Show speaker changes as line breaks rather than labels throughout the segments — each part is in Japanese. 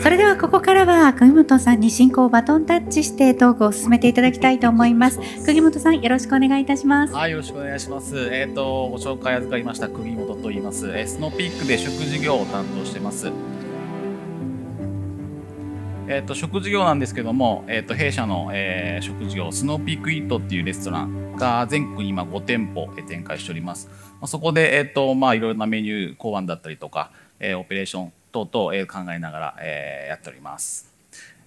それではここからは釘本さんに進行をバトンタッチしてトークを進めていただきたいと思います釘本さんよろしくお願いいたします
はい、よろしくお願いします。えっ、と、ご紹介預かりました、釘本と言います。えースノーピークで食事業を担当してます。えっ、と、食事業なんですけども、えっ、と、弊社の、えー食事業、スノーピークイートっていうレストランが全国に今5店舗えー展開しております。まあ、そこで、えっ、と、まあ、いろいろなメニュー考案だったりとか、えーオペレーション等々、え考えながら、えやっております。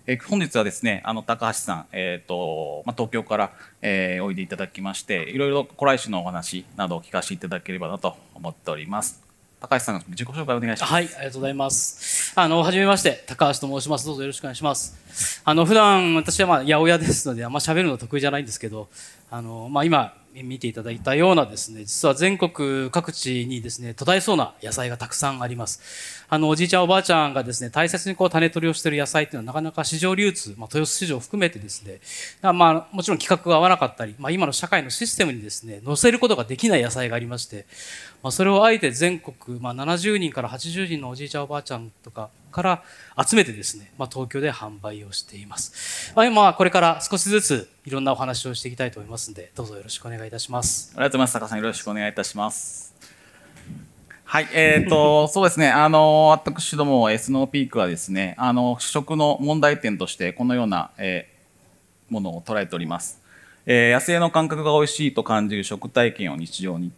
え本日はですね、あの高橋さん、えーとまあ、東京から、えーおいでいただきまして、いろいろ古来種のお話などを聞かせていただければなと思っております。高橋さん、自己紹介お願いします。
はい、ありがとうございます。あの、はじめまして、高橋と申します。どうぞよろしくお願いします。あの、普段、私はまあ、八百屋ですので、あんま喋るの得意じゃないんですけど、あの、まあ、今、見ていただいたようなですね、実は全国各地にですね、途絶えそうな野菜がたくさんあります。あの、おじいちゃんおばあちゃんがですね、大切にこう種取りをしている野菜っていうのはなかなか市場流通、まあ、豊洲市場を含めてですね、まあ、もちろん規格が合わなかったり、まあ、今の社会のシステムにですね、載せることができない野菜がありまして、まあ、それをあえて全国、まあ、70人から80人のおじいちゃんおばあちゃんとかから集めてですね、まあ、東京で販売をしています。まあ、今、これから少しずついろんなお話をしていきたいと思いますので、どうぞよろしくお願いいたします。
ありがとうございます。高橋さん、よろしくお願いいたします。はい、えっ、と、そうですね、あの、私ども、えースノーピークはですね、あの、食の問題点として、このような、えーものを捉えております。えー野生の感覚が美味しいと感じる食体験を日常に。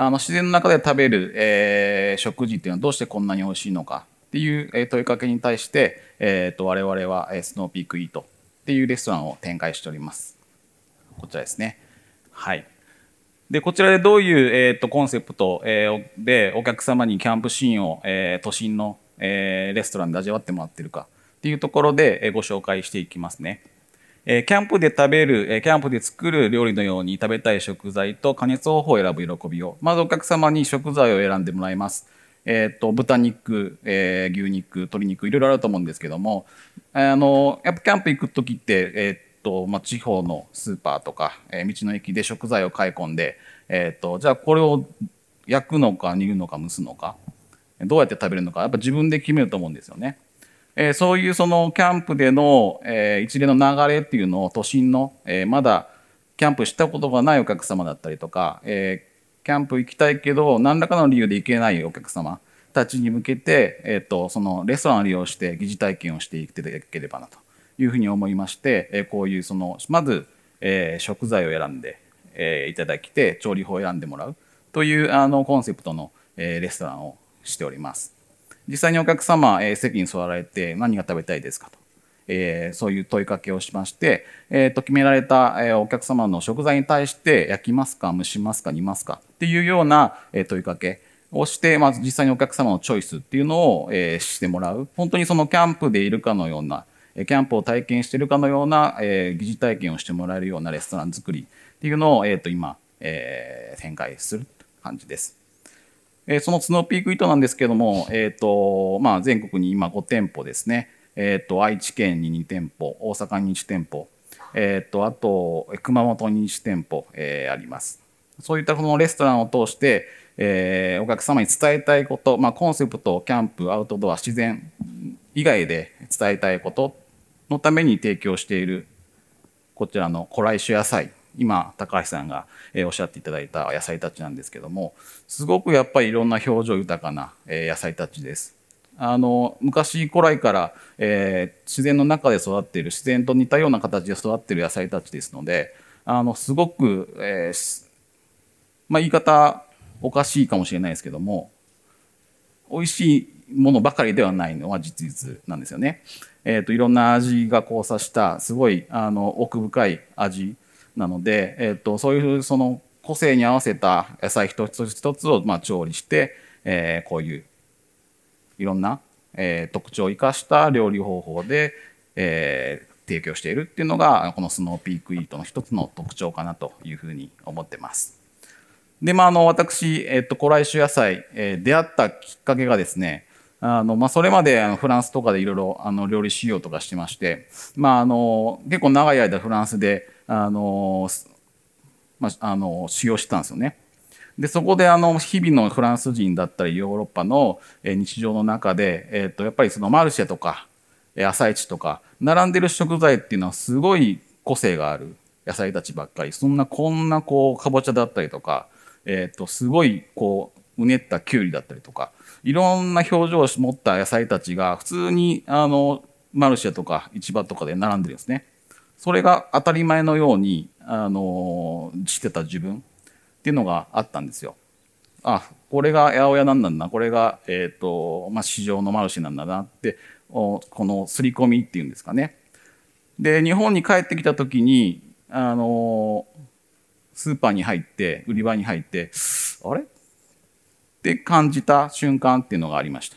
あの、自然の中で食べる、えー食事っていうのはどうしてこんなに美味しいのかっていう、え問いかけに対して、えーと、我々は、えスノーピークイートっていうレストランを展開しております。こちらですね。はい。で、こちらでどういう、えー、とコンセプト、えーでお客様にキャンプシーンを、えー都心の、えーレストランで味わってもらってるかっていうところで、えご紹介していきますね。えキャンプで食べる、えキャンプで作る料理のように食べたい食材と加熱方法を選ぶ喜びを、まずお客様に食材を選んでもらいます。えっ、と、豚肉、えー牛肉、鶏肉、いろいろあると思うんですけども、あの、やっぱキャンプ行くときって、えっ、と、まあ、地方のスーパーとか、え道の駅で食材を買い込んで、えっ、と、じゃあこれを焼くのか煮るのか蒸すのか、どうやって食べるのか、やっぱ自分で決めると思うんですよね。えーそういうそのキャンプでの、えー一連の流れっていうのを都心の、えーまだキャンプしたことがないお客様だったりとか、えキャンプ行きたいけど何らかの理由で行けないお客様たちに向けて、えー、とそのレストランを利用して疑似体験をしていただければなというふうに思いまして、えこういうそのまず、え食材を選んで、えいただきて調理法を選んでもらうというあのコンセプトの、えレストランをしております。実際にお客様、えー席に座られて何が食べたいですかと、えーそういう問いかけをしまして、えーと決められた、えーお客様の食材に対して焼きますか蒸しますか煮ますかっていうような、えー問いかけをして、まず実際にお客様のチョイスっていうのを、えーしてもらう本当にそのキャンプでいるかのようなえキャンプを体験しているかのような、えー疑似体験をしてもらえるようなレストラン作りっていうのを、えーと今、えー展開する感じです。えーそのスノーピークイートなんですけども、えーとまあ、全国に今5店舗ですね、えー、と愛知県に2店舗大阪に1店舗、えー、とあと熊本に1店舗、えーあります。そういったこのレストランを通して、えーお客様に伝えたいこと、まあ、コンセプトキャンプアウトドア自然以外で伝えたいことのために提供しているこちらの古来種野菜。今高橋さんが、おっしゃっていただいた野菜たちなんですけどもすごくやっぱりいろんな表情豊かな、野菜たちです。あの昔古来から、えー自然の中で育っている自然と似たような形で育っている野菜たちですのであのすごく、えーまあ、言い方おかしいかもしれないですけども美味しいものばかりではないのは実実なんですよね。えー、といろんな味が交差したすごいあの奥深い味なので、えー、とそういうその個性に合わせた野菜一つ一つをまあ調理して、えーこういういろんな、えー特徴を生かした料理方法で、えー提供しているっていうのがこのスノーピークイートの一つの特徴かなというふうに思ってます。で、まあ、あの、私、えっと、古来種野菜、えー出会ったきっかけがですね、あの、まあ、それまで、あの、フランスとかでいろいろ、あの、料理しようとかしてまして、まあ、あの、結構長い間フランスで、あの、まあ、あの、修行してたんですよね。で、そこで、あの、日々のフランス人だったり、ヨーロッパの、日常の中で、えっと、やっぱりそのマルシェとか、朝市とか並んでる食材っていうのはすごい個性がある野菜たちばっかりそんなこんなこうかぼちゃだったりとか、えー、とすごいこううねったきゅうりだったりとかいろんな表情を持った野菜たちが普通にあのマルシェとか市場とかで並んでるんですね。それが当たり前のようにあのしてた自分っていうのがあったんですよ。あこれが八百屋なんだなこれが、えーとまあ、市場のマルシェなんだなっておこの刷り込みっていうんですかね。で日本に帰ってきた時にあのスーパーに入って売り場に入ってあれ？って感じた瞬間っていうのがありました。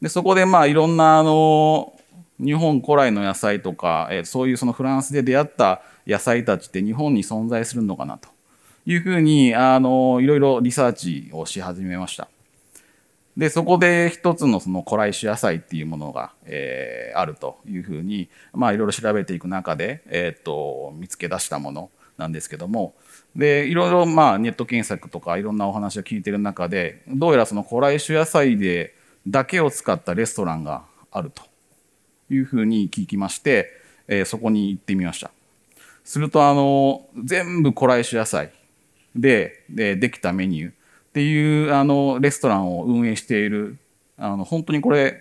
でそこでまあいろんなあの日本古来の野菜とか、えそういうそのフランスで出会った野菜たちって日本に存在するのかなというふうにあのいろいろリサーチをし始めました。でそこで一つのその古来種野菜っていうものが、えーあるというふうにまあいろいろ調べていく中で、えー、と見つけ出したものなんですけどもでいろいろまあネット検索とかいろんなお話を聞いてる中でどうやらその古来種野菜でだけを使ったレストランがあるというふうに聞きまして、えーそこに行ってみました。するとあの全部古来種野菜ででできたメニューっていうあのレストランを運営しているあの本当にこれ、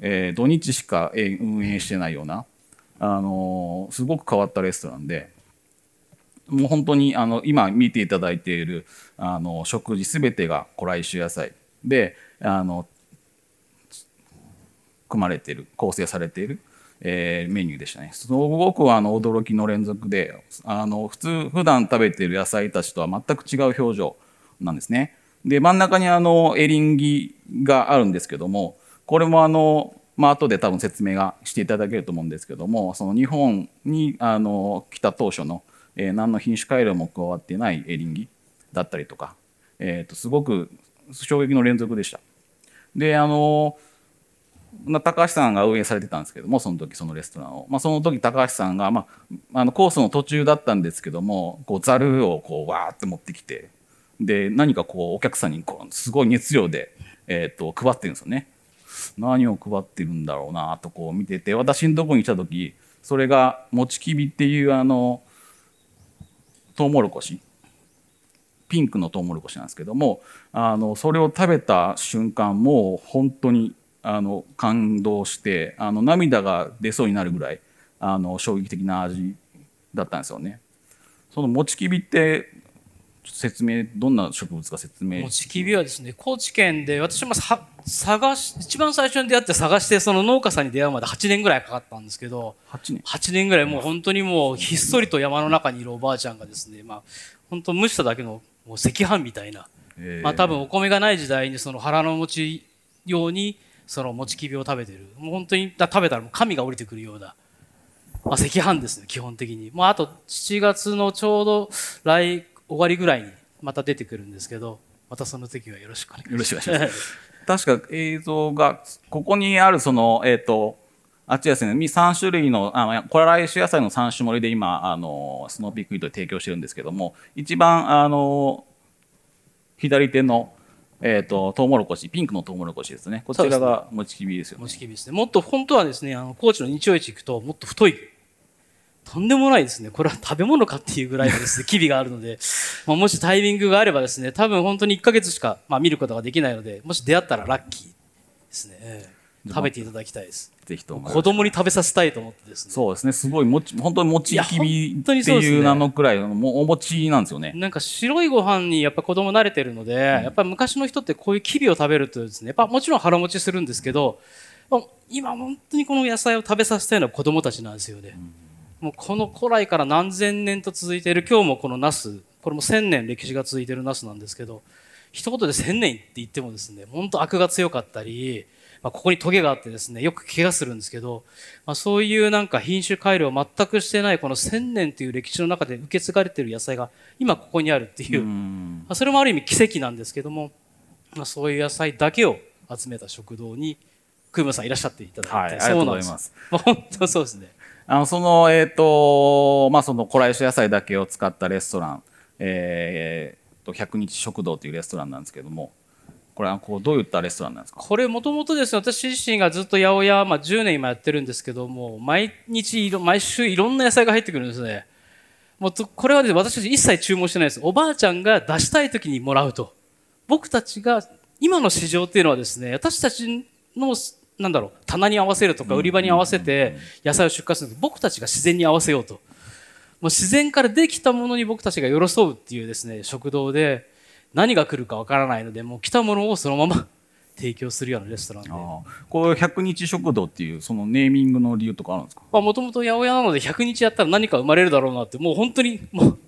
えー土日しかえ運営してないようなあのすごく変わったレストランでもう本当にあの今見ていただいているあの食事すべてが古来種野菜であの組まれている構成されている、えーメニューでしたねすごくあの驚きの連続であの普通普段食べている野菜たちとは全く違う表情なんですねで真ん中にあのエリンギがあるんですけどもこれもあのまあ後で多分説明がしていただけると思うんですけどもその日本にあの来た当初の、えー何の品種改良も加わってないエリンギだったりとか、えー、とすごく衝撃の連続でした。であのな高橋さんが運営されてたんですけどもその時そのレストランを、まあ、その時高橋さんが、まあ、あのコースの途中だったんですけどもこうざるをこうわーって持ってきてで何かこうお客さんにこうすごい熱量で、えー、と配ってるんですよね。何を配ってるんだろうなとこう見てて私のとこに来た時それがもちきびっていうあのトウモロコシピンクのトウモロコシなんですけどもあのそれを食べた瞬間もう本当にあの感動してあの涙が出そうになるぐらいあの衝撃的な味だったんですよね。そのもちきびって説明どんな植物か説明
もちきびはですね高知県で私もさ探し一番最初に出会って探してその農家さんに出会うまで8年ぐらいかかったんですけど
8年
？8年ぐらいもう本当にもうひっそりと山の中にいるおばあちゃんがですねまあ本当蒸しただけのもう赤飯みたいな、
えー。
まあ多分お米がない時代にその腹の持ち用にそのもちきびを食べてる。もう本当に食べたらもう神が降りてくるような、まあ、赤飯ですね基本的に。もうあと7月のちょうど来終わりぐらいにまた出てくるんですけどまたその時はよろしくお願いします。
よろしくお願いします。確か映像がここにあるそのえっ、とあっちですね3種類のあこれ来種野菜の3種盛りで今あのスノーピークイートで提供してるんですけども一番あの左手のえっ、とトウモロコシピンクのトウモロコシですねこちらがもちきびですよね
もちきびですね。もっと本当はですね、あの高知の日曜市行くともっと太い。とんでもないですね。これは食べ物かっていうぐらいのですね、きびがあるので、まあ、もしタイミングがあればですね、多分本当に1ヶ月しか、まあ、見ることができないので、もし出会ったらラッキーですね。ええ食べていただきたいです。
ぜひとも
子供に食べさせたいと思ってですね。
そうですねすごいもち本当にもちきびっていう名のくらいのもうお餅なんですよね
なんか白いご飯にやっぱ子供慣れてるので、やっぱり昔の人ってこういうきびを食べるとですね、やっぱもちろん腹持ちするんですけど、まあ今本当にこの野菜を食べさせたいのは子供たちなんですよね。もうこの古来から何千年と続いている今日もこのナス、これも千年歴史が続いているナスなんですけど、一言で千年って言ってもですね、本当悪が強かったり、まあ、ここにトゲがあってですね、よく怪我するんですけど、まあ、そういうなんか品種改良を全くしてないこの千年という歴史の中で受け継がれている野菜が今ここにあるっていう、
うん。
まあ、それもある意味奇跡なんですけども、まあ、そういう野菜だけを集めた食堂に、クームさんいらっしゃっていただいて、
はいありがとうございます。
まあ、本当そうですね。
あの、その、えっ、と、まあ、その、古来種野菜だけを使ったレストラン、えー、と、百日食堂というレストランなんですけども、これはこうどういったレストランなんですか？
これもともとですね、私自身がずっと八百屋、まあ10年今やってるんですけども、毎日いろ、毎週いろんな野菜が入ってくるんですね。もうとこれはですね、私たち一切注文してないです。おばあちゃんが出したい時にもらうと。僕たちが、今の市場っていうのはですね、私たちの、なんだろう、棚に合わせるとか売り場に合わせて野菜を出荷する僕たちが自然に合わせようと。もう自然からできたものに僕たちが寄り添うっていうですね、食堂で、何が来るかわからないので、もう来たものをそのまま 提供するようなレストランで。
こう100日食堂っていうそのネーミングの理由とかあるんですか？
まあもともと八百屋なので100日やったら何か生まれるだろうなって、もう本当に もう、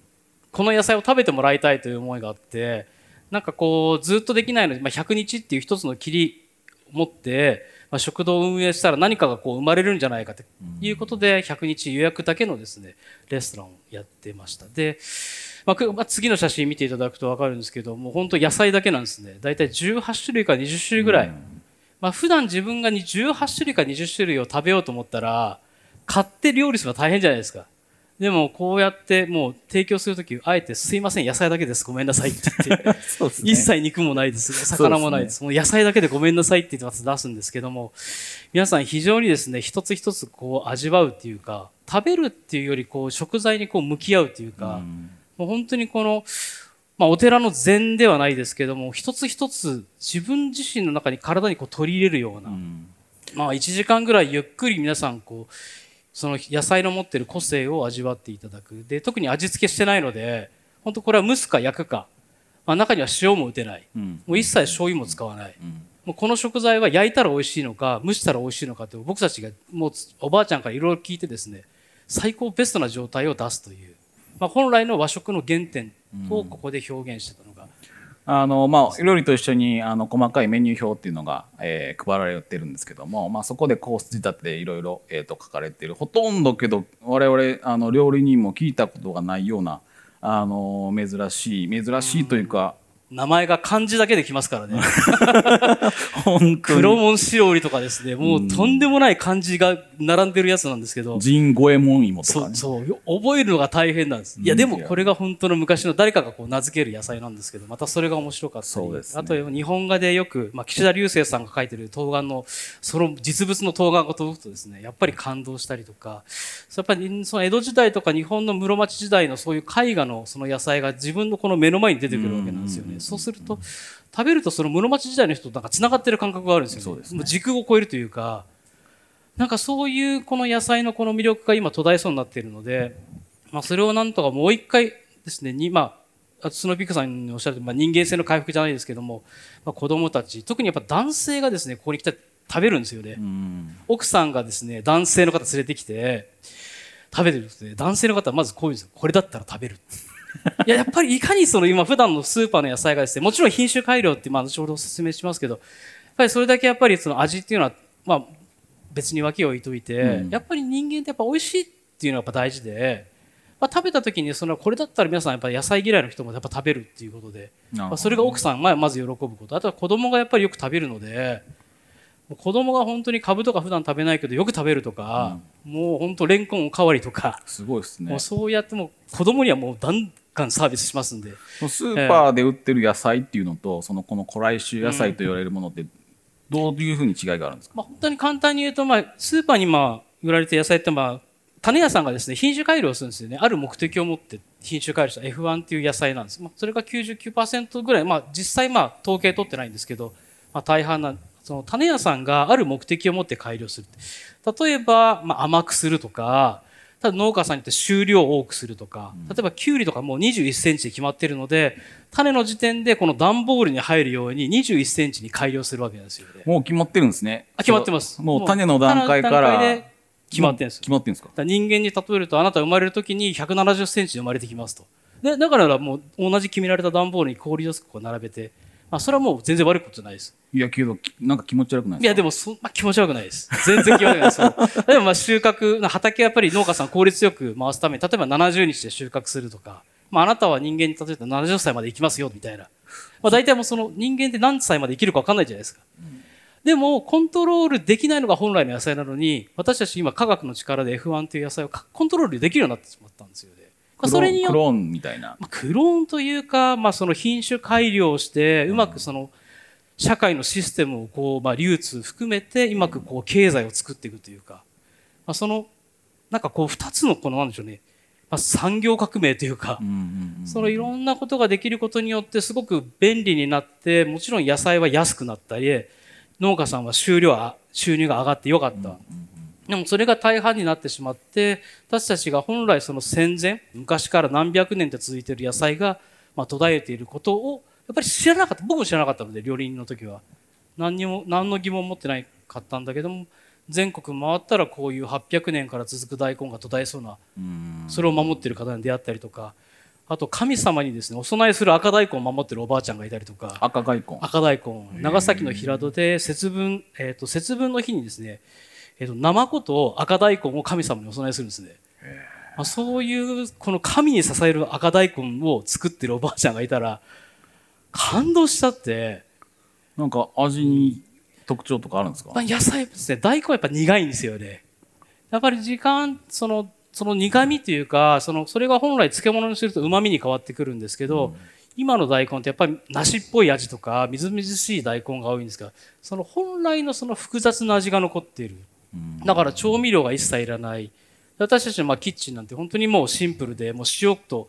この野菜を食べてもらいたいという思いがあって、なんかこう、ずっとできないので、まあ、100日っていう一つの切りを持って、まあ、食堂を運営したら何かがこう生まれるんじゃないかということで、100日予約だけのですね、レストランをやってました。で、まあくまあ、次の写真見ていただくと分かるんですけどもう本当野菜だけなんですね。大体18種類から20種類ぐらい、まあ普段自分がに18種類から20種類を食べようと思ったら買って料理するのは大変じゃないですか。でもこうやってもう提供するときあえてすいません野菜だけです。ごめんなさいって言って。
ね。
一切肉もないです。魚もないです。もう野菜だけでごめんなさいって言って出すんですけども皆さん非常にですね一つ一つこう味わうっていうか食べるっていうよりこう食材にこう向き合うっていうか、
うん
もう本当にこの、まあ、お寺の禅ではないですけども、一つ一つ自分自身の中に体にこう取り入れるような、
うん
まあ、1時間ぐらいゆっくり皆さんこう、その野菜の持ってる個性を味わっていただく。で、特に味付けしてないので、本当これは蒸すか焼くか、まあ、中には塩も打てない。
うん
もう一切醤油も使わない。
うん
もうこの食材は焼いたら美味しいのか、蒸したら美味しいのかって僕たちがもうおばあちゃんからいろいろ聞いてですね、最高ベストな状態を出すという、まあ、本来の和食の原点をここで表現してたのが、
あのまあ料理と一緒にあの細かいメニュー表っていうのが、えー配られてるんですけども、まあ、そこでコース仕立てでいろいろえーと書かれてる。ほとんどけど我々あの料理人も聞いたことがないようなあの珍しい珍しいというか、
名前が漢字だけできますからね。
本当に。
黒門白織とかですね、もうとんでもない漢字が並んでるやつなんですけど、
神五右衛門芋とかね。
そう、そう、よ覚えるのが大変なんです。いや、でもこれが本当の昔の誰かがこう名付ける野菜なんですけど、またそれが面白かったり。
そうですね。
あと、日本画でよく、まあ、岸田流星さんが書いてる冬瓜の、その実物の冬瓜が届くとですね、やっぱり感動したりとか、やっぱりその江戸時代とか日本の室町時代のそういう絵画のその野菜が自分のこの目の前に出てくるわけなんですよね。そうすると、食べるとその室町時代の人となんか繋がってる感覚があるんですよね。
そうですね
時空を超えるというか、なんかそういうこの野菜のこの魅力が今途絶えそうになっているので、まあそれをなんとかもう一回ですね、に、まあ、スノーピークさんにおっしゃる、まあ、人間性の回復じゃないですけども、まあ、子供たち、特にやっぱ男性がですね、ここに来て食べるんですよね。
うん
奥さんがですね、男性の方連れてきて、食べてるんですね。男性の方はまずこういうんですよ。これだったら食べる。いや、やっぱりいかにその今普段のスーパーの野菜がですね、もちろん品種改良って、まあ、後ほど説明しますけど、やっぱりそれだけやっぱりその味っていうのは、まあ、別に脇を置いといて、
うん。
やっぱり人間ってやっぱ美味しいっていうのがやっぱ大事で、まあ、食べた時にそのこれだったら皆さんやっぱ野菜嫌いの人もやっぱ食べるっていうことで、まあ、それが奥さんがまず喜ぶこと。あとは子供がやっぱりよく食べるので子供が本当に株とか普段食べないけどよく食べるとか、もう本当レンコンおかわりとか、
すごいですね。
もうそうやってもう子供にはもうガンガンサービスしますんで。
スーパーで売ってる野菜っていうのと、そのこの古来種野菜と言われるものってどういうふうに違いがあるんですか、
まあ、本当に簡単に言うと、まあ、スーパーにまあ売られてる野菜って、まあ、種屋さんがですね品種改良するんですよね。ある目的を持って品種改良した F1 っていう野菜なんです、まあ、それが99%ぐらい、まあ、実際まあ統計取ってないんですけど、まあ、大半なその種屋さんがある目的を持って改良する。例えば、まあ、甘くするとかただ農家さんによって収量を多くするとか、例えばキュウリとかもう21センチで決まってるので、種の時点でこの段ボールに入るように21センチに改良するわけなんですよね。
もう決まってるんですね
あ決まってます。
もう種の段階から
決まってるんです。
決まってるんですか？
人間に例えると、あなたが生まれるときに170センチで生まれてきますと。で、だからもう同じ決められた段ボールに氷をこう並べて、まあそれはもう全然悪いことじゃないです。
いやけどきなんか気持ち悪くない
いや、で
も
もそ、まあ、気持ち悪くないです。全然気持ち悪くないです。でもまあ収穫、畑はやっぱり農家さん効率よく回すために、例えば70日で収穫するとか、まああなたは人間に例えば70歳まで生きますよ、みたいな。まあ大体もうその人間って何歳まで生きるか分かんないじゃないですか。でも、コントロールできないのが本来の野菜なのに、私たち今科学の力で F1 という野菜をかコントロールできるようになってしまったんですよね。まあそれによ
クローンみたいな。
まあ、クローンというか、まあ、その品種改良をして、うまくその社会のシステムをこう、まあ、流通含めてうまくこう経済を作っていくというか、まあ、そのなんかこう二つのこのなんでしょうね、まあ、産業革命というか、
うんうんうん
そのいろんなことができることによってすごく便利になってもちろん野菜は安くなったり農家さんは収量は収入が上がってよかった、でもそれが大半になってしまって私たちが本来その戦前昔から何百年って続いている野菜がまあ途絶えていることをやっぱり知らなかった。僕も知らなかったので料理人の時は。何にも何の疑問も持ってないかったんだけども全国回ったらこういう800年から続く大根が途絶えそうな
うん。
それを守っている方に出会ったりとかあと神様にですねお供えする赤大根を守ってるおばあちゃんがいたりとか
赤大根。
赤大根。長崎の平戸で節分、えー、と節分の日にですね、えー、とナマコと赤大根を神様にお供えするんですね、まあ、そういうこの神に支える赤大根を作ってるおばあちゃんがいたら感動しちゃって、
なんか味に特徴とかあるんですか？
まあ、野菜ですね。大根はやっぱ苦いんですよね。やっぱり時間そのその苦味というかそのそれが本来漬物にすると旨味に変わってくるんですけど、今の大根ってやっぱり梨っぽい味とかみずみずしい大根が多いんですがその本来のその複雑な味が残っている。
うん
だから調味料が一切いらない。私たちのまキッチンなんて本当にもうシンプルでもう塩と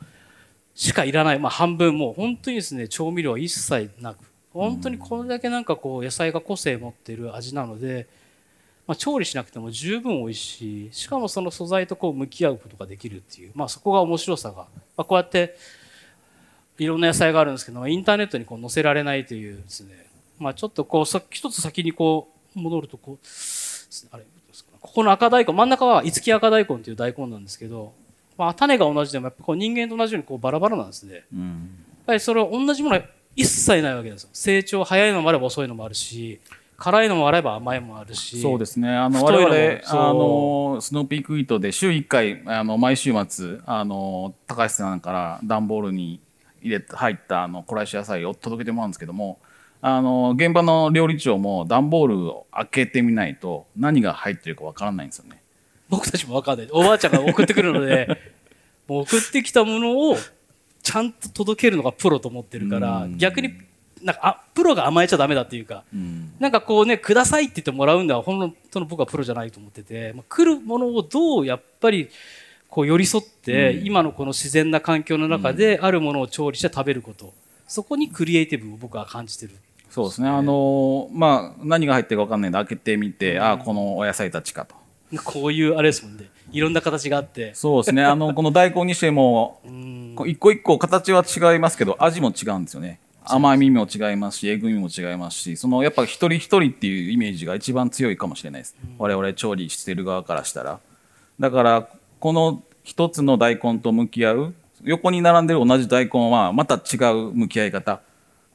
しかいらない、まあ、半分もう本当にですね調味料は一切なく。本当にこれだけなんかこう野菜が個性持ってる味なので、まあ、調理しなくても十分美味しい。しかもその素材とこう向き合うことができるっていう、まあ、そこが面白さが、まあ、こうやっていろんな野菜があるんですけどインターネットにこう載せられないというですね、まあ、ちょっとこうさ一つ先にこう戻るとこうあれどうですかここの赤大根真ん中は五木赤大根という大根なんですけど、まあ、種が同じでもやっぱこう人間と同じようにこうバラバラなんですね。やっ
うん
ぱりそれは同じものは一切ないわけですよ。成長早いのもあれば遅いのもあるし、辛いのもあれば甘いのもあるし。
そうですね。あの、我々、あの、スノーピークイートで週1回、あの、毎週末、あの、高橋さんから段ボールに入れて、入った、あの、コライシ野菜を届けてもらうんですけども、あの、現場の料理長も段ボールを開けてみないと何が入ってるかわからないんですよね。
僕たちも分かんない。おばあちゃんが送ってくるので、もう送ってきたものをちゃんと届けるのがプロと思ってるから
う、ん
逆になんかあプロが甘えちゃダメだっていうか、
うん。
なんかこうね、くださいって言ってもらうんだは、本当の僕はプロじゃないと思ってて、まあ、来るものをどうやっぱりこう寄り添って、
うん
今のこの自然な環境の中であるものを調理して食べること、そこにクリエイティブを僕は感じてる。
そうですね。あの、まあ、何が入ってるかわかんないんで開けてみて、あ、このお野菜たちかと。
こういうあれですもんね。いろんな形があって。
そうですね。あの、この大根にしても、一個一個形は違いますけど味も違うんですよね甘みも違いますしえぐみも違いますしそのやっぱ一人一人っていうイメージが一番強いかもしれないです、我々調理してる側からしたらだからこの一つの大根と向き合う横に並んでる同じ大根はまた違う向き合い方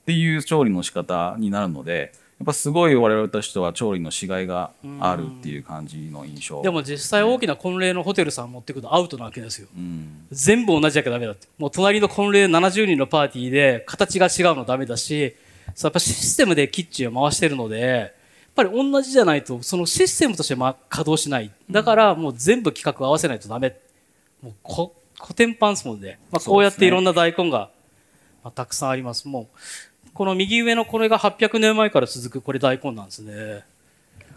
っていう調理の仕方になるのでやっぱすごい我々としては調理のしがいがあるっていう感じの印象
でも実際大きな婚礼のホテルさん持ってくるとアウトなわけですよ。
うん
全部同じだけダメだって。もう隣の婚礼70人のパーティーで形が違うのダメだし、やっぱシステムでキッチンを回してるので、やっぱり同じじゃないと、そのシステムとしてま稼働しない。だからもう全部企画合わせないとダメ。もうこ古典パンスもんで、まあ、こうやっていろんな大根が、まあ、たくさんあります。もう、この右上のこれが800年前から続くこれ大根なんですね。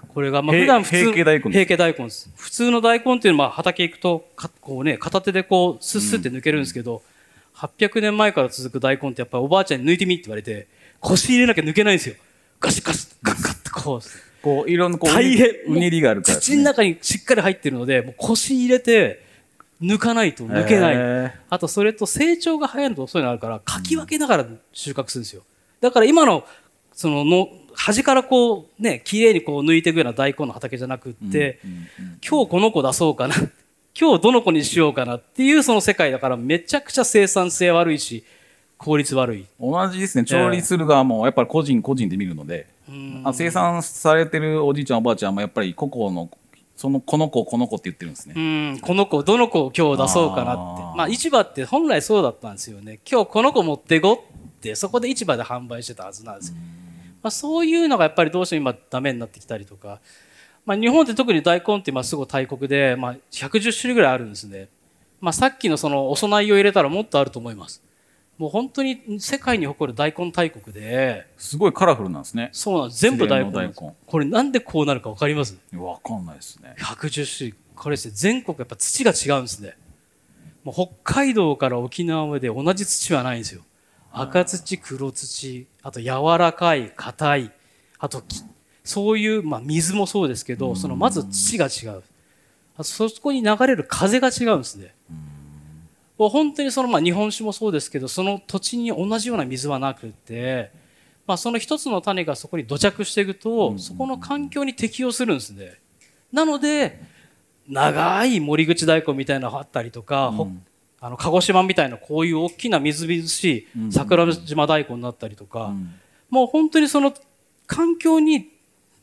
これが、まあ、
平
普段普通、
平家大根
平家大根です。普通の大根っていうのは畑行くと、かこうね、片手でこう、スッスって抜けるんですけど、800年前から続く大根ってやっぱりおばあちゃんに抜いてみって言われて、腰入れなきゃ抜けないんですよ。ガシガシ、ガッガッってこう。
こういろんなこう
大変
うねりがあるからね
土の中にしっかり入ってるので、もう腰入れて、抜かないと抜けない。あとそれと成長が早いのと遅いのあるから、かき分けながら収穫するんですよ。だから今の、そのの、端からこう、ね、綺麗にこう抜いていくような大根の畑じゃなくって、今日この子出そうかな。今日どの子にしようかなっていうその世界だからめちゃくちゃ生産性悪いし、効率悪い。
同じですね調理する側もやっぱり個人個人で見るので、
うん
あ生産されてるおじいちゃんおばあちゃんもやっぱり個々のそのこの子この子って言ってるんですね、
うん、この子、どの子を今日出そうかなって。まあ、市場って本来そうだったんですよね。今日この子持ってこって、そこで市場で販売してたはずなんですよ。まあ、そういうのがやっぱりどうしても今ダメになってきたりとか、まあ、日本って特に大根って今すごい大国で、まあ、110種類ぐらいあるんですね。まあ、さっきのそのお供えを入れたらもっとあると思います。もう本当に世界に誇る大根大国で、
すごいカラフルなんですね。
そうなんです。全部大根なんです
自然の
これなんでこうなるかわかります？
わかんないですね。
110種類。これですね、全国やっぱ土が違うんですね。もう北海道から沖縄まで同じ土はないんですよ。赤土、黒土、あと柔らかい、硬い、あときそういう、まあ水もそうですけど、そのまず土が違う。あとそこに流れる風が違うんですね。本当にそのまあ日本酒もそうですけど、その土地に同じような水はなくて、まあその一つの種がそこに土着していくと、そこの環境に適応するんですね。なので、長い森口大根みたいなのがあったりとか、ほあの鹿児島みたいなこういう大きなみずみずしい桜島大根になったりとか、もう本当にその環境に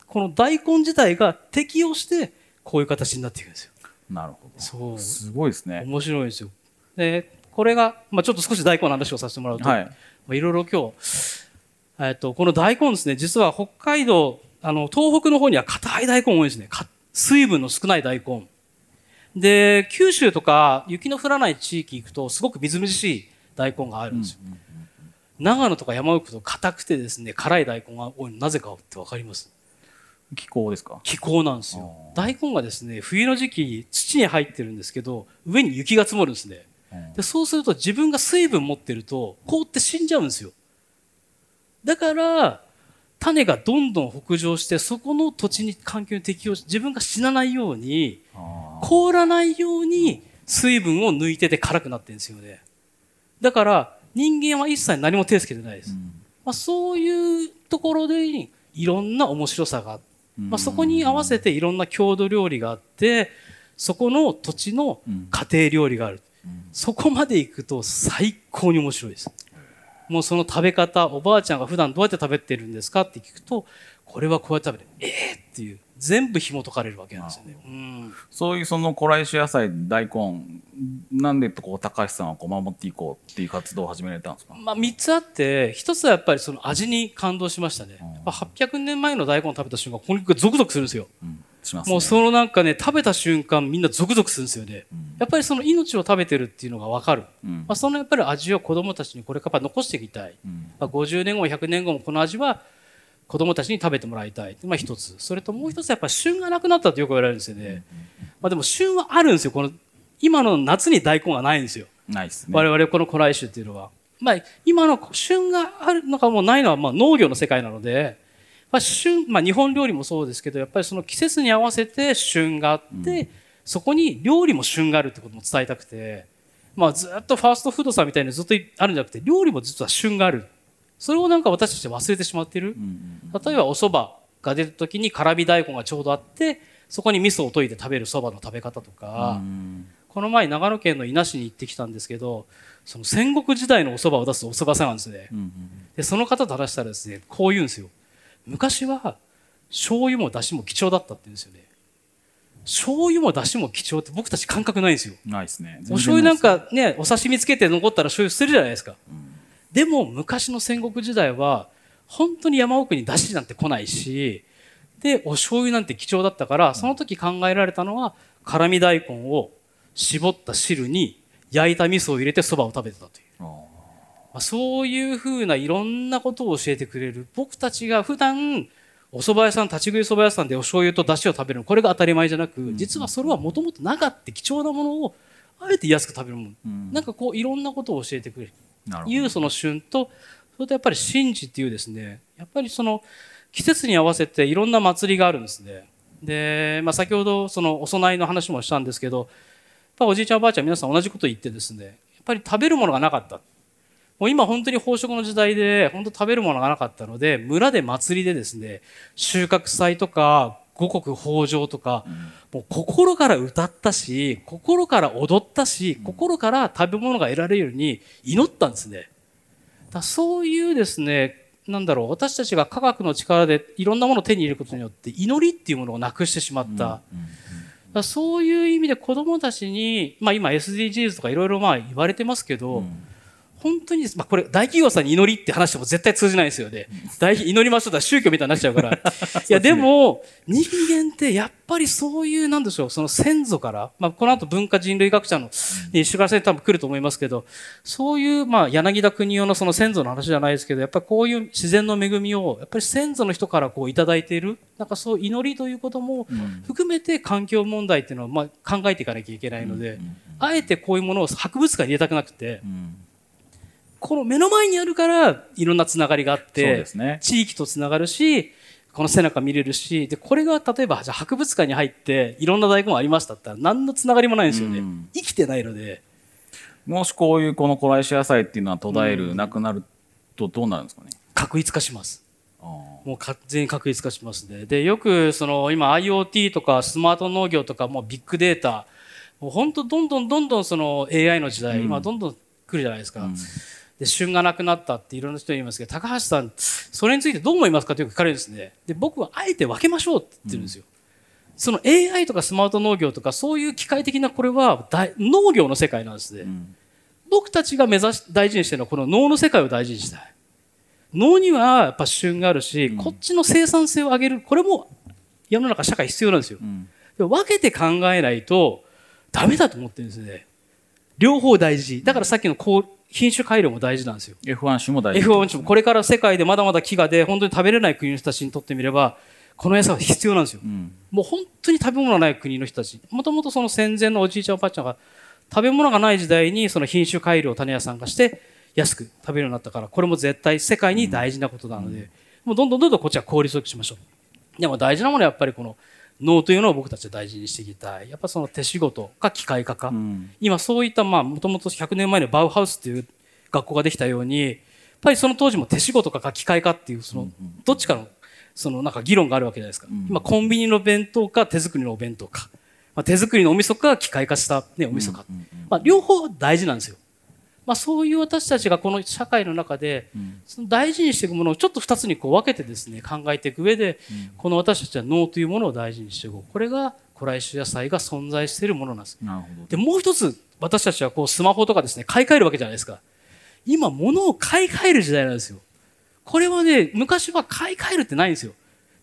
この大根自体が適応してこういう形になっていくんですよ。
なるほど。
そう
すごいですね。
面白いですよ。で、これが、まあ、ちょっと少し大根の話をさせてもらうと、
はい
まあ、いろいろ今日、えっと、この大根ですね、実は北海道、あの、東北の方には硬い大根多いですね。か水分の少ない大根。で、九州とか雪の降らない地域行くと、すごくみずみずしい大根があるんですよ。長野とか山奥と硬くてですね、辛い大根が多いのなぜかってわかります？
気候ですか？
気候なんですよ。
あ
大根がですね、冬の時期土に入ってるんですけど、上に雪が積もるんですね。でそうすると自分が水分持ってると凍って死んじゃうんですよ。だから種がどんどん北上してそこの土地に環境に適応し自分が死なないように
あ
凍らないように水分を抜いてて辛くなってるんですよね。だから人間は一切何も手つけてないです。まあ、そういうところでいろんな面白さがあって、まあ、そこに合わせていろんな郷土料理があってそこの土地の家庭料理がある、そこまで行くと最高に面白いですもうその食べ方おばあちゃんが普段どうやって食べてるんですかって聞くとこれはこうやって食べるええっていう全部紐解かれるわけなんですよね、うん、
そういうその古来種野菜大根なんでこう高橋さんはこう守っていこうっていう活動を始められたんですか？
まあ、3つあって1つはやっぱりその味に感動しましたね、やっぱ800年前の大根を食べた瞬間これゾクゾクするんですよ
うんしますね
もうそのなんかね、食べた瞬間みんなゾクゾクするんですよね。やっぱりその命を食べてるっていうのがわかる。
うん
まあ、そのやっぱり味を子供たちにこれから残していきたい。
うん
まあ、50年後も100年後もこの味は子供たちに食べてもらいたい。まあ一つ。それともう一つはやっぱ旬がなくなったってよく言われるんですよね。まあでも旬はあるんですよ。この今の夏に大根がないんですよ。
ないですね
我々この古来種っていうのは。まあ、今の旬があるのかもないのは、まあ、農業の世界なので、まあ、旬、まあ、日本料理もそうですけど、やっぱりその季節に合わせて旬があって、そこに料理も旬があるってことも伝えたくて、まあ、ずっとファーストフードさんみたいにずっとあるんじゃなくて、料理も実は旬がある。それをなんか私たち忘れてしまっている。例えばお蕎麦が出た時に辛味大根がちょうどあって、そこに味噌を溶いて食べる蕎麦の食べ方とか、この前長野県の伊那市に行ってきたんですけど、その戦国時代のお蕎麦を出すお蕎麦さんなんですね。で、その方と話したらですね、こう言うんですよ。昔は醤油も出汁も貴重だったって言うんですよね。醤油も出汁も貴重って僕たち感覚ないんですよ。
ないですね
お醤油なんかね、お刺身つけて残ったら醤油捨てるじゃないですか。でも昔の戦国時代は本当に山奥に出汁なんて来ないし、で、お醤油なんて貴重だったから、その時考えられたのは、辛味大根を絞った汁に焼いた味噌を入れて蕎麦を食べてたという。まあ、そういうふうないろんなことを教えてくれる。僕たちが普段、お蕎麦屋さん、立ち食い蕎麦屋さんでお醤油と出汁を食べるの、これが当たり前じゃなく、実はそれはもともとなかった貴重なものを、あえて安く食べるもの。
うん
なんかこう、いろんなことを教えてくれる。いうその旬と、それとやっぱり神事っていうですね、やっぱりその季節に合わせていろんな祭りがあるんですね。で、まあ先ほどそのお供えの話もしたんですけど、やっぱおじいちゃんおばあちゃん皆さん同じこと言ってですね、やっぱり食べるものがなかった。もう今本当に飽食の時代で本当食べるものがなかったので、村で祭りでですね、収穫祭とか五穀豊穣とか、もう心から歌ったし、心から踊ったし、心から食べ物が得られるように祈ったんですね。だそういうですね、なんだろう、私たちが科学の力でいろんなものを手に入れることによって祈りっていうものをなくしてしまった。だそういう意味で子供たちに、まあ今 SDGs とかいろいろまあ言われてますけど、本当に、まあ、これ、大企業さんに祈りって話しても絶対通じないですよね。大祈りましょうと宗教みたいになっちゃうから。いや、でも、人間ってやっぱりそういう、なんでしょう、その先祖から、まあ、この後文化人類学者の、石川先生多分来ると思いますけど、そういう、まあ、柳田国夫のその先祖の話じゃないですけど、やっぱりこういう自然の恵みを、やっぱり先祖の人からこういただいている、なんかそう祈りということも含めて環境問題っていうのは、まあ、考えていかなきゃいけないので、あえてこういうものを博物館に入れたくなくて、この目の前にあるからいろんなつながりがあって、ね、地域とつながるしこの背中見れるしでこれが例えばじゃ博物館に入っていろんな大根ありましたったら何のつながりもないんですよね、うん、生きてないので。
もしこういうこの古来種野菜っていうのは途絶える、うん、なくなるとどうなるんですかね？
確一化します。もう完全に確一化しますねで。よくその今 IoT とかスマート農業とかもうビッグデータもう本当どんどんどんどんその AI の時代、うん、今どんどん来るじゃないですか、で旬がなくなったっていろんな人言いますけど高橋さんそれについてどう思いますかとよく聞かれるんですね。で僕はあえて分けましょうって言ってるんですよ、うん、その AI とかスマート農業とかそういう機械的なこれは農業の世界なんですね、うん、僕たちが目指し大事にしてるのはこの農の世界を大事にしたい。農にはやっぱ旬があるし、うん、こっちの生産性を上げるこれも世の中社会必要なんですよ、で分けて考えないとダメだと思ってるんですね。両方大事。だからさっきのこう品種改良も大事なんですよ。
F1 種も大
事。F1 種も。これから世界でまだまだ飢餓で、本当に食べれない国の人たちにとってみれば、この餌は必要なんですよ。うん、もう本当に食べ物がない国の人たち。もともとその戦前のおじいちゃんおばあちゃんが、食べ物がない時代にその品種改良を種屋さんがして、安く食べるようになったから、これも絶対世界に大事なことなので、うん、もうどんどんどんどんこっちは効率よくしましょう。でも大事なものはやっぱりこの、脳というのを僕たちは大事にしていきたい。やっぱその手仕事か機械化か。うん、今そういったまあもともと100年前のバウハウスっていう学校ができたように、やっぱりその当時も手仕事か機械かっていう、その、どっちかの、そのなんか議論があるわけじゃないですか。今、コンビニの弁当か手作りのお弁当か。まあ、手作りのお味噌か機械化したね、お味噌か。まあ、両方大事なんですよ。まあ、そういう私たちがこの社会の中で、その大事にしていくものをちょっと二つにこう分けてですね、考えていく上で、この私たちは脳というものを大事にしていこう。これが古来種野菜が存在しているものなんです。で、もう一つ、私たちはこうスマホとかですね、買い替えるわけじゃないですか。今物を買い替える時代なんですよ。これはね、昔は買い替えるってないんですよ。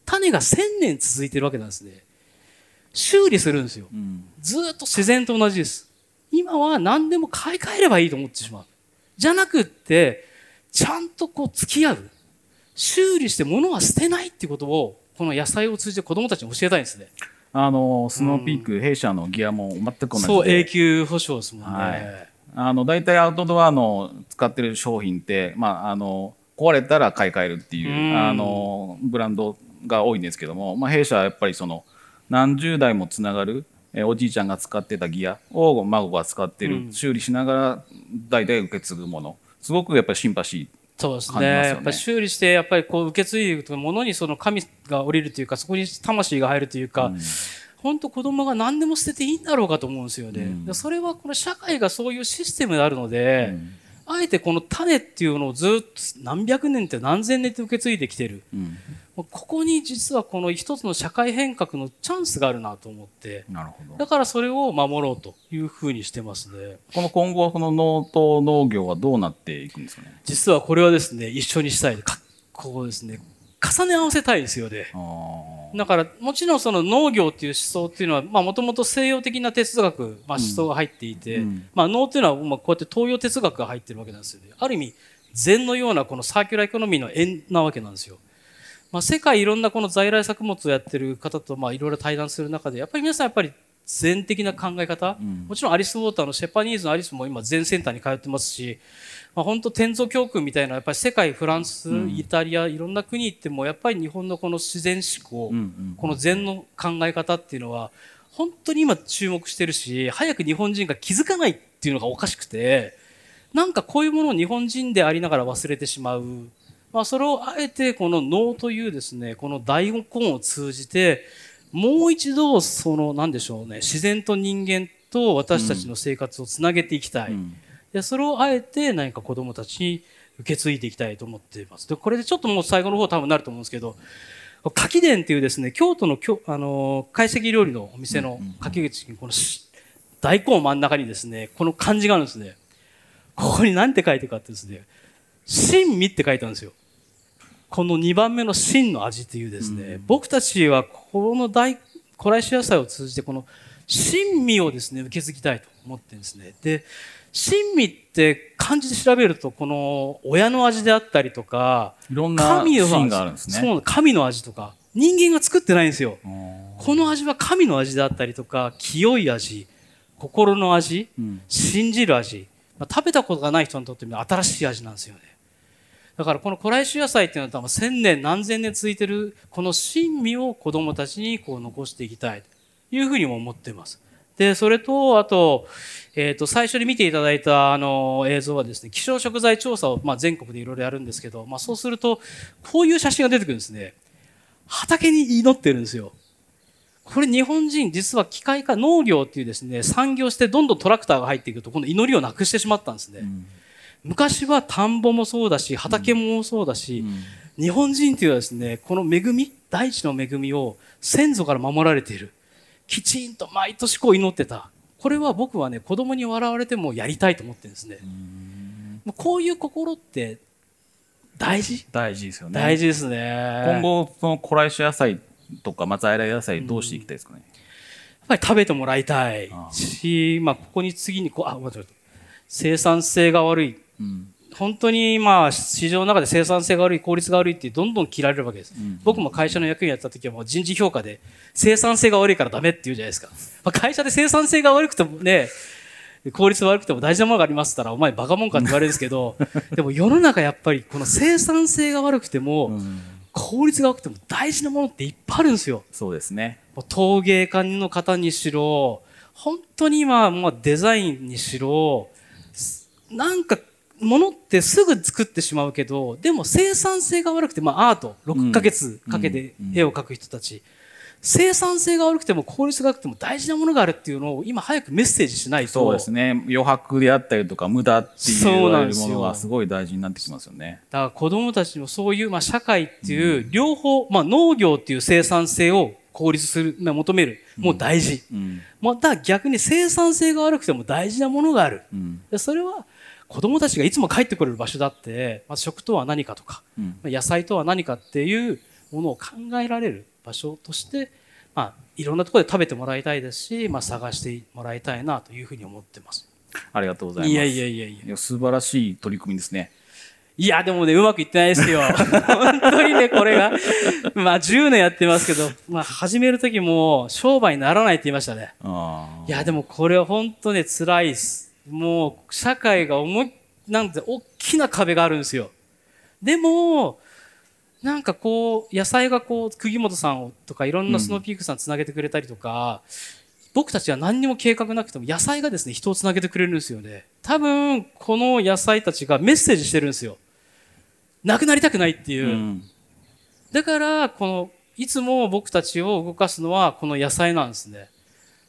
種が1000年続いてるわけなんですね。修理するんですよ。うん、ずっと自然と同じです。今は何でも買い替えればいいと思ってしまう。じゃなくって、ちゃんとこう付き合う。修理して物は捨てないっていうことを、この野菜を通じて子供たちに教えたいんですね。
あの、スノーピーク、うん、弊社のギアも全く同じで。
そう、永久保証ですもんね。はい
あの大体アウトドアの使ってる商品って、まあ、あの壊れたら買い替えるっていうあのブランドが多いんですけども、まあ、弊社はやっぱりその何十代もつながるえおじいちゃんが使ってたギアを孫が使ってる、うん、修理しながら代々受け継ぐもの。すごくやっぱりシンパシー
そうですね、ね、やっぱり修理してやっぱりこう受け継いでものにその神が降りるというかそこに魂が入るというか、うん。本当子供が何でも捨てていいんだろうかと思うんですよね。うん、それはこの社会がそういうシステムであるので、うん、あえてこの種っていうのをずっと何百年って何千年って受け継いできてる。うん、ここに実はこの一つの社会変革のチャンスがあるなと思って、だからそれを守ろうというふうにしてますね。
この今後はこの農と農業はどうなっていくんですかね
実はこれはですね、一緒にしたい。こうですね、重ね合わせたいですよね。だからもちろんその農業っていう思想っていうのはもともと西洋的な哲学、まあ、思想が入っていて、うん、まあ、農っていうのはまあこうやって東洋哲学が入ってるわけなんですよね。ある意味禅のようなこのサーキュラーエコノミーの円なわけなんですよ。まあ、世界いろんなこの在来作物をやってる方とまあいろいろ対談する中でやっぱり皆さんやっぱり禅的な考え方、うん、もちろんアリス・ウォーターのシェパニーズのアリスも今全センターに通ってますしまあ、本当天蔵教訓みたいなやっぱり世界フランス、イタリアいろんな国行ってもやっぱり日本のこの自然思考、この禅の考え方っていうのは本当に今注目してるし早く日本人が気づかないっていうのがおかしくてなんかこういうものを日本人でありながら忘れてしまう。まあ、それをあえてこの能というですねこの大根を通じてもう一度その何でしょうね自然と人間と私たちの生活をつなげていきたい。うんでそれをあえて何か子どもたちに受け継いでいきたいと思っています。でこれでちょっともう最後の方多分なると思うんですけど柿伝っていうですね京都のきょあの懐石料理のお店の柿口にこの大根真ん中にですねこの漢字があるんですね。ここに何て書いてるかってですね、珍味って書いてあるんですよ。この2番目の真の味っていうですね、うん、僕たちはこの大、古来種野菜を通じてこの珍味をですね、受け継ぎたいと思ってるんですね。で、珍味って漢字で調べると、この親の味であったりとか、
いろんな神のがあるんですね。
そう、神の味とか、人間が作ってないんですよ。この味は神の味であったりとか、清い味、心の味、うん、信じる味、まあ、食べたことがない人にとっても新しい味なんですよね。だからこの古来種野菜っていうのは千年何千年続いてるこの珍味を子供たちにこう残していきたいというふうにも思っています。で、それと、あと、えっ、ー、と、最初に見ていただいた、あの、映像はですね、希少食材調査を、まあ、全国でいろいろやるんですけど、まあ、そうすると、こういう写真が出てくるんですね。畑に祈ってるんですよ。これ日本人、実は機械化、農業っていうですね、産業してどんどんトラクターが入っていくと、この祈りをなくしてしまったんですね。うん、昔は田んぼもそうだし、畑もそうだし、うん、日本人っていうのはですね、この恵み、大地の恵みを先祖から守られている。きちんと毎年こう祈ってた。これは僕はね、子供に笑われてもやりたいと思ってるんですね。こういう心って大事？
大事ですよね。
大事ですね。
今後、その古来種野菜とか、まあ、在来野菜どうしていきたいですかね？
やっぱり食べてもらいたいし、まあ、ここに次にこう、あ、間違えた。生産性が悪い。うん、本当にまあ市場の中で生産性が悪い、効率が悪いってどんどん切られるわけです。うん、僕も会社の役員やった時はもう人事評価で生産性が悪いからダメって言うじゃないですか。まあ、会社で生産性が悪くてもね、効率悪くても大事なものがありますったら、お前バカもんかって言われるんですけど、でも世の中やっぱりこの生産性が悪くても、うん効率が良くても大事なものっていっぱいあるんですよ。
そうですね。
陶芸家の方にしろ、本当に今、もうデザインにしろ、なんか、ものってすぐ作ってしまうけど、でも生産性が悪くて、まあアート、6ヶ月かけて絵を描く人たち、生産性が悪くても効率が悪くても大事なものがあるっていうのを今早くメッセージしないと。
そうですね。余白であったりとか無駄っていうわれるものがすごい大事になってきますよね。
だから子どもたちもそういう、まあ、社会っていう両方、うん、まあ、農業っていう生産性を効率する、まあ、求めるもう大事、うん、また逆に生産性が悪くても大事なものがある、それは子供たちがいつも帰ってくれる場所だって、まあ、食とは何かとか、うん、野菜とは何かっていうものを考えられる場所として、まあ、いろんなところで食べてもらいたいですし、まあ、探してもらいたいなというふうに思ってます。
ありがとうございます。い
やいやいやいや。
素晴らしい取り組みですね。
いや、でもね、うまくいってないですよ。本当にね、これが。まあ、10年やってますけど、まあ、始める時も、商売にならないって言いましたね。いや、でもこれは本当ね、辛いです。もう、社会が重い、なんて、大きな壁があるんですよ。でも、なんかこう、野菜がこう、釘本さんとかいろんなスノーピークさんつなげてくれたりとか、うん、僕たちは何にも計画なくても野菜がですね、人をつなげてくれるんですよね。多分、この野菜たちがメッセージしてるんですよ。なくなりたくないっていう。うん、だから、この、いつも僕たちを動かすのはこの野菜なんですね。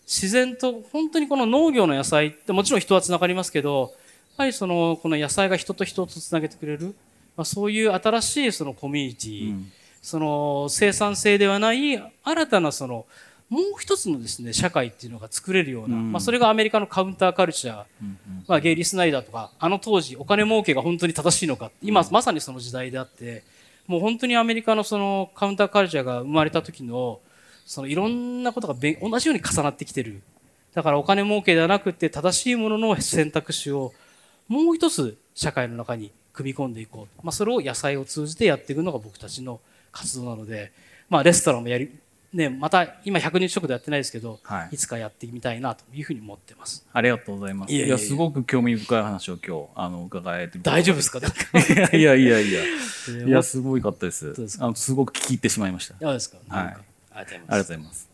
自然と、本当にこの農業の野菜ってもちろん人はつながりますけど、やっぱりその、この野菜が人と人とつなげてくれる。まあ、そういう新しいそのコミュニティ、うん、その生産性ではない新たなそのもう一つのですね社会っていうのが作れるような、うん、まあ、それがアメリカのカウンターカルチャー、うん、まあ、ゲイリー・スナイダーとかあの当時お金儲けが本当に正しいのか今まさにその時代であってもう本当にアメリカのそのカウンターカルチャーが生まれた時のそのいろんなことが同じように重なってきてるだからお金儲けではなくて正しいものの選択肢をもう一つ社会の中に組み込んでいこう、まあ、それを野菜を通じてやっていくのが僕たちの活動なので、まあ、レストランもやり、ね、また今100日食堂やってないですけど、はい、いつかやってみたいなというふうに思ってます。
ありがとうございます。いやいやすごく興味深い話を今日あの伺えて
大丈夫ですか？
いやいやいや いやすごいかったです。あのすごく聞き入ってしまいました。
そうですか？
はい。ありがとうございます。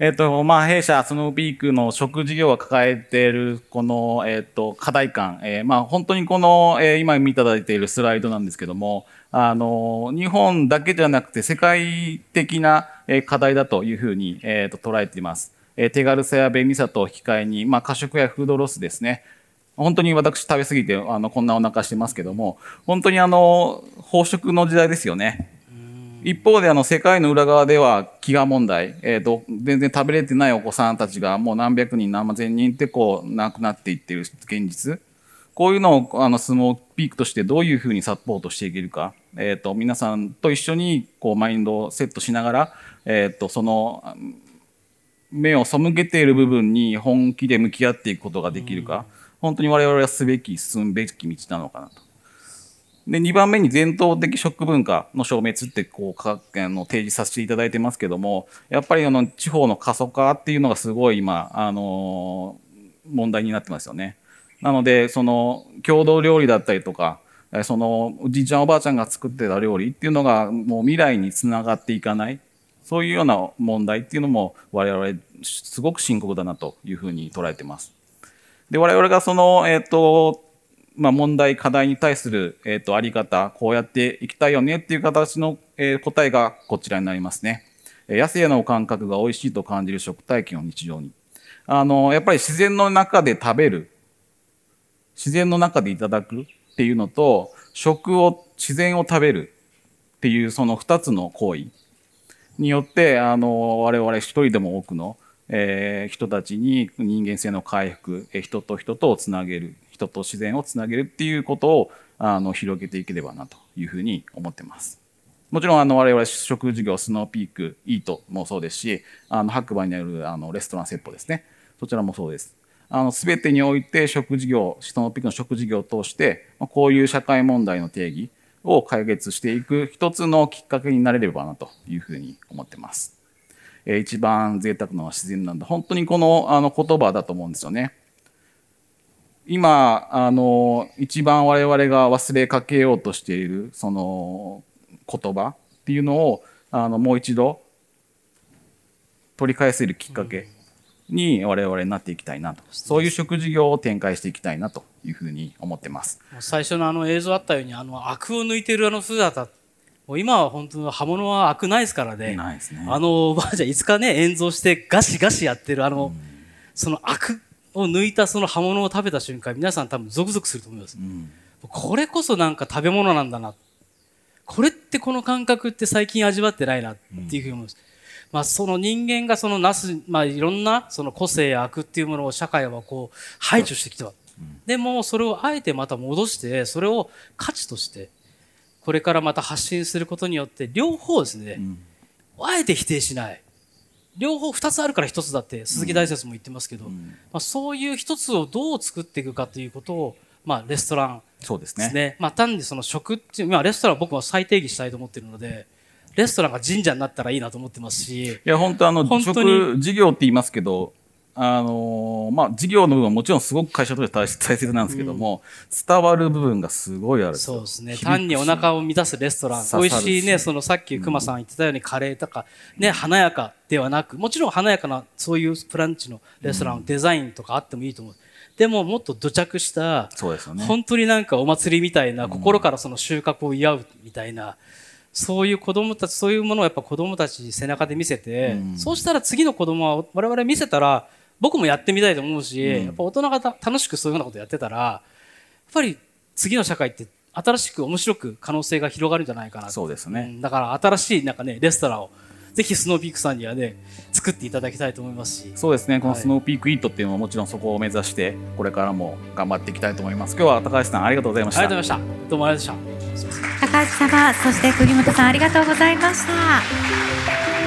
えっ、ー、と、まあ、弊社、スノーピークの食事業が抱えている、この、えっ、ー、と、課題感、えー、まあ、本当にこの、えー、今見ていただいているスライドなんですけども、あの、日本だけじゃなくて世界的な課題だというふうに、えっ、と、捉えています。え手軽さや便利さと引き換えに、まあ、過食やフードロスですね。本当に私食べ過ぎて、あの、こんなお腹してますけども、本当にあの、飽食の時代ですよね。一方であの世界の裏側では飢餓問題、えーと、全然食べれてないお子さんたちがもう何百人何千人ってこう亡くなっていっている現実。こういうのをあのスモーピークとしてどういうふうにサポートしていけるか、えー、と皆さんと一緒にこうマインドをセットしながら、えー、とその目を背けている部分に本気で向き合っていくことができるか、本当に我々はすべき進むべき道なのかなと。で、2番目に伝統的食文化の消滅ってこうかあの提示させていただいてますけども、やっぱりあの地方の過疎化っていうのがすごい今、あの問題になってますよね。なので、その、郷土料理だったりとか、その、おじいちゃんおばあちゃんが作ってた料理っていうのが、もう未来につながっていかない。そういうような問題っていうのも、我々、すごく深刻だなというふうに捉えてます。で、我々がその、えっ、ー、と、まあ、問題、課題に対する、えっ、ー、と、あり方、こうやっていきたいよねっていう形の、えー、答えがこちらになりますね。野生の感覚が美味しいと感じる食体験を日常に。あの、やっぱり自然の中で食べる自然の中でいただくっていうのと、食を、自然を食べるっていうその二つの行為によって、あの、我々一人でも多くの、えー、人たちに人間性の回復、人と人とをつなげる、人と自然をつなげるっていうことを、あの、広げていければなというふうに思ってます。もちろん、あの、我々食事業、スノーピーク、イートもそうですし、あの、白馬にある、あの、レストランセットですね。そちらもそうです。あの、すべてにおいて食事業、シトノピックの食事業を通して、こういう社会問題の定義を解決していく一つのきっかけになれればなというふうに思ってます。えー、一番贅沢なのは自然なんだ。本当にこのあの言葉だと思うんですよね。今、あの、一番我々が忘れかけようとしている、その言葉っていうのを、あの、もう一度取り返せるきっかけに我々になっていきたいなと、そういう食事業を展開していきたいなというふうに思ってます。
最初のあの映像あったように、あの、アクを抜いてるあの姿、もう今は本当刃物はアクないですからね。
ないですね。
あのおばあちゃんいつかね、演奏してガシガシやってるあの、うん、そのアクを抜いたその刃物を食べた瞬間、皆さん多分ゾクゾクすると思います。うん、これこそなんか食べ物なんだな。これってこの感覚って最近味わってないなっていうふうに思います。うんまあ、その人間がそのなす、まあ、いろんなその個性や悪っていうものを社会はこう排除してきた、うん、でもそれをあえてまた戻してそれを価値としてこれからまた発信することによって両方ですね、うん、あえて否定しない両方2つあるから1つだって鈴木大拙も言ってますけど、うん、まあ、そういう1つをどう作っていくかということを、まあ、レストラン
そうですね、
ね、まあ、単にその食っていう、まあ、レストランは僕は再定義したいと思っているので。レストランが神社になったらいいなと思ってますし。い
や、本当あの、食事業って言いますけど、あのー、まあ、事業の部分はもちろんすごく会社として大切なんですけども、うん、伝わる部分がすごいある
そうですね。単にお腹を満たすレストラン、美味しいね、そのさっき熊さん言ってたようにカレーとか、ね、華やかではなく、もちろん華やかなそういうプランチのレストラン、デザインとかあってもいいと思う。でももっと土着した、
そうですよね。
本当になんかお祭りみたいな、心からその収穫を祝うみたいな、そういう子供たち、そういうものをやっぱ子供たち背中で見せて、うん、そうしたら次の子供は我々見せたら、僕もやってみたいと思うし、うん、やっぱ大人が楽しくそういうようなことやってたら、やっぱり次の社会って新しく面白く可能性が広がるんじゃないかな
そうですね、う
ん、だから新しいなんかね、レストランをぜひスノーピークさんにはね、作っていただきたいと思いますし。
そうですね、このスノーピークイートっていうのはもちろんそこを目指して、これからも頑張っていきたいと思います。今日は高橋さんありがとうございました。
ありがとうございました。どうもありがとうございました。
高橋様そして栗本さんありがとうございました